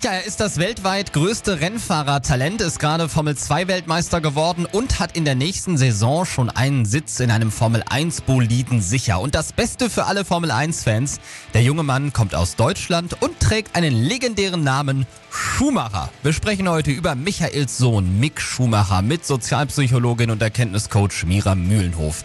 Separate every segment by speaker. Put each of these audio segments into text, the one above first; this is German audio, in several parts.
Speaker 1: Ja, er ist das weltweit größte Rennfahrertalent, ist gerade Formel 2 Weltmeister geworden und hat in der nächsten Saison schon einen Sitz in einem Formel 1 Boliden sicher. Und das Beste für alle Formel 1 Fans, der junge Mann kommt aus Deutschland und trägt einen legendären Namen Schumacher. Wir sprechen heute über Michaels Sohn Mick Schumacher mit Sozialpsychologin und Erkenntniscoach Mira Mühlenhof.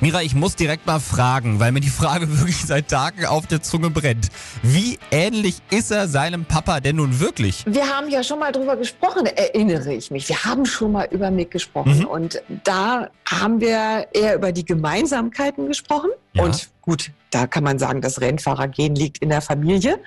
Speaker 1: Mira, ich muss direkt mal fragen, weil mir die Frage wirklich seit Tagen auf der Zunge brennt. Wie ähnlich ist er seinem Papa denn nun wirklich?
Speaker 2: Wir haben ja schon mal drüber gesprochen, erinnere ich mich. Wir haben schon mal über Mick gesprochen
Speaker 1: Mhm.
Speaker 2: und da haben wir eher über die Gemeinsamkeiten gesprochen.
Speaker 1: Ja.
Speaker 2: Und gut, da kann man sagen, das Rennfahrergehen liegt in der Familie.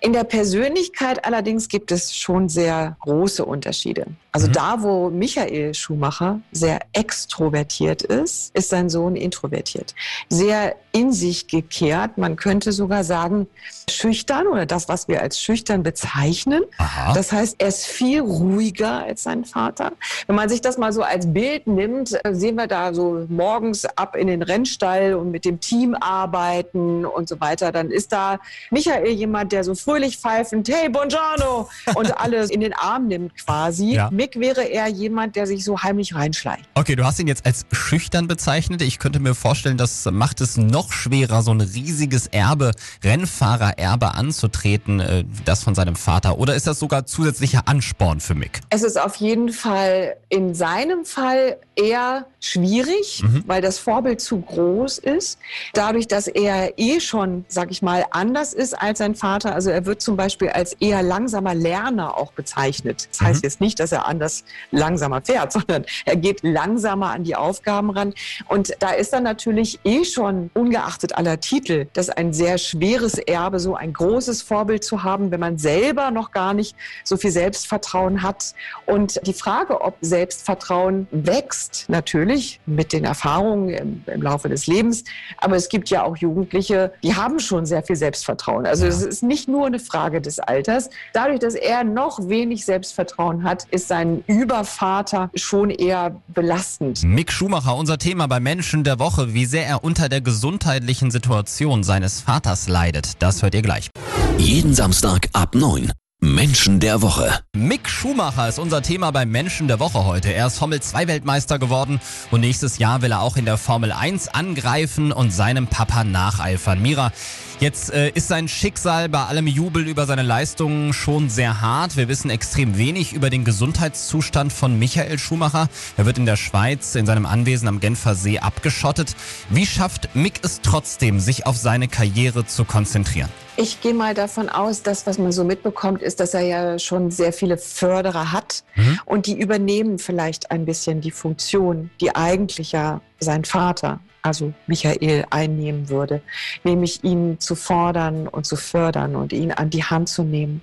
Speaker 2: In der Persönlichkeit allerdings gibt es schon sehr große Unterschiede. Also
Speaker 1: Mhm.
Speaker 2: da, wo Michael Schumacher sehr extrovertiert ist, ist sein Sohn introvertiert. Sehr in sich gekehrt, man könnte sogar sagen schüchtern oder das, was wir als schüchtern bezeichnen.
Speaker 1: Aha.
Speaker 2: Das heißt, er ist viel ruhiger als sein Vater. Wenn man sich das mal so als Bild nimmt, äh, sehen wir da so morgens ab in den Rennstall und mit dem Team arbeiten und so weiter. Dann ist da Michael jemand, der so fröhlich pfeifend, hey, buongiorno, und alles in den Arm nimmt quasi.
Speaker 1: Ja.
Speaker 2: Mick wäre eher jemand, der sich so heimlich reinschleicht.
Speaker 1: Okay, du hast ihn jetzt als schüchtern bezeichnet. Ich könnte mir vorstellen, das macht es noch schwerer, so ein riesiges Erbe, Rennfahrererbe anzutreten, äh, das von seinem Vater. Oder ist das sogar zusätzlicher Ansporn für Mick?
Speaker 2: Es ist auf jeden Fall in seinem Fall eher schwierig,
Speaker 1: Mhm.
Speaker 2: weil das Vorbild zu groß ist. Dadurch, dass er eh schon, sag ich mal, anders ist als sein Vater. Also er wird zum Beispiel als eher langsamer Lerner auch bezeichnet. Das heißt
Speaker 1: Mhm.
Speaker 2: jetzt nicht, dass er anders langsamer fährt, sondern er geht langsamer an die Aufgaben ran. Und da ist dann natürlich eh schon, ungeachtet aller Titel, das ein sehr schweres Erbe, so ein großes Vorbild zu haben, wenn man selber noch gar nicht so viel Selbstvertrauen hat. Und die Frage, ob Selbstvertrauen wächst, natürlich mit den Erfahrungen im, im Laufe des Lebens. Aber es gibt ja auch Jugendliche, die haben schon sehr viel Selbstvertrauen. Also
Speaker 1: Ja.
Speaker 2: es ist nicht nur eine Frage des Alters. Dadurch, dass er noch wenig Selbstvertrauen hat, ist sein Übervater schon eher belastend.
Speaker 1: Mick Schumacher, unser Thema bei Menschen der Woche, wie sehr er unter der gesundheitlichen Situation seines Vaters leidet. Das hört ihr gleich.
Speaker 3: Jeden Samstag ab 9. Menschen der Woche.
Speaker 1: Mick Schumacher ist unser Thema beim Menschen der Woche heute. Er ist Formel 2 Weltmeister geworden und nächstes Jahr will er auch in der Formel 1 angreifen und seinem Papa nacheifern. Mira, jetzt äh, ist sein Schicksal bei allem Jubel über seine Leistungen schon sehr hart. Wir wissen extrem wenig über den Gesundheitszustand von Michael Schumacher. Er wird in der Schweiz in seinem Anwesen am Genfer See abgeschottet. Wie schafft Mick es trotzdem, sich auf seine Karriere zu konzentrieren?
Speaker 2: Ich gehe mal davon aus, dass was man so mitbekommt, ist, dass er ja schon sehr viele Förderer hat
Speaker 1: Mhm.
Speaker 2: und die übernehmen vielleicht ein bisschen die Funktion, die eigentlich ja sein Vater, also Michael, einnehmen würde, nämlich ihn zu fordern und zu fördern und ihn an die Hand zu nehmen.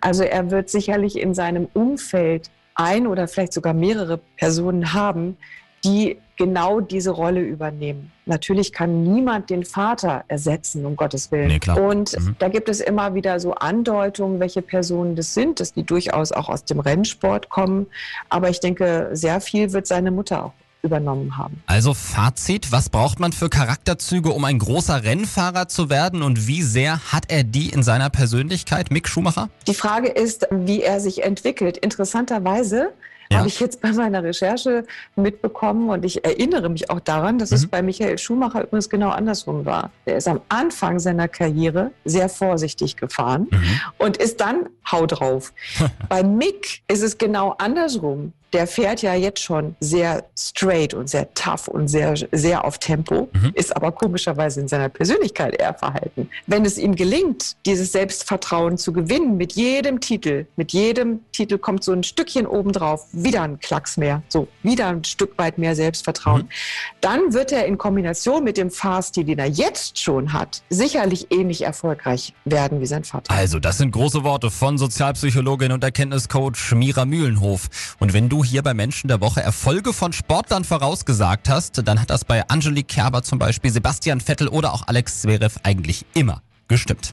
Speaker 2: Also er wird sicherlich in seinem Umfeld ein oder vielleicht sogar mehrere Personen haben, die genau diese Rolle übernehmen. Natürlich kann niemand den Vater ersetzen, um Gottes Willen.
Speaker 1: Nee.
Speaker 2: Und
Speaker 1: Mhm.
Speaker 2: da gibt es immer wieder so Andeutungen, welche Personen das sind, dass die durchaus auch aus dem Rennsport kommen. Aber ich denke, sehr viel wird seine Mutter auch übernommen haben.
Speaker 1: Also Fazit, was braucht man für Charakterzüge, um ein großer Rennfahrer zu werden und wie sehr hat er die in seiner Persönlichkeit, Mick Schumacher?
Speaker 2: Die Frage ist, wie er sich entwickelt. Interessanterweise
Speaker 1: Ja.
Speaker 2: habe ich jetzt bei meiner Recherche mitbekommen und ich erinnere mich auch daran, dass es
Speaker 1: Mhm.
Speaker 2: bei Michael Schumacher übrigens genau andersrum war. Er ist am Anfang seiner Karriere sehr vorsichtig gefahren und ist dann hau drauf. bei Mick ist es genau andersrum. Der fährt ja jetzt schon sehr straight und sehr tough und sehr, sehr auf Tempo,
Speaker 1: Mhm.
Speaker 2: ist aber komischerweise in seiner Persönlichkeit eher verhalten. Wenn es ihm gelingt, dieses Selbstvertrauen zu gewinnen mit jedem Titel, mit jedem Titel kommt so ein Stückchen obendrauf, wieder ein Klacks mehr, so wieder ein Stück weit mehr Selbstvertrauen,
Speaker 1: Mhm.
Speaker 2: dann wird er in Kombination mit dem Fahrstil, den er jetzt schon hat, sicherlich ähnlich erfolgreich werden wie sein Vater.
Speaker 1: Also, das sind große Worte von Sozialpsychologin und Erkenntniscoach Mira Mühlenhof. Und wenn du hier bei Menschen der Woche Erfolge von Sportlern vorausgesagt hast, dann hat das bei Angelique Kerber zum Beispiel, Sebastian Vettel oder auch Alex Zverev eigentlich immer gestimmt.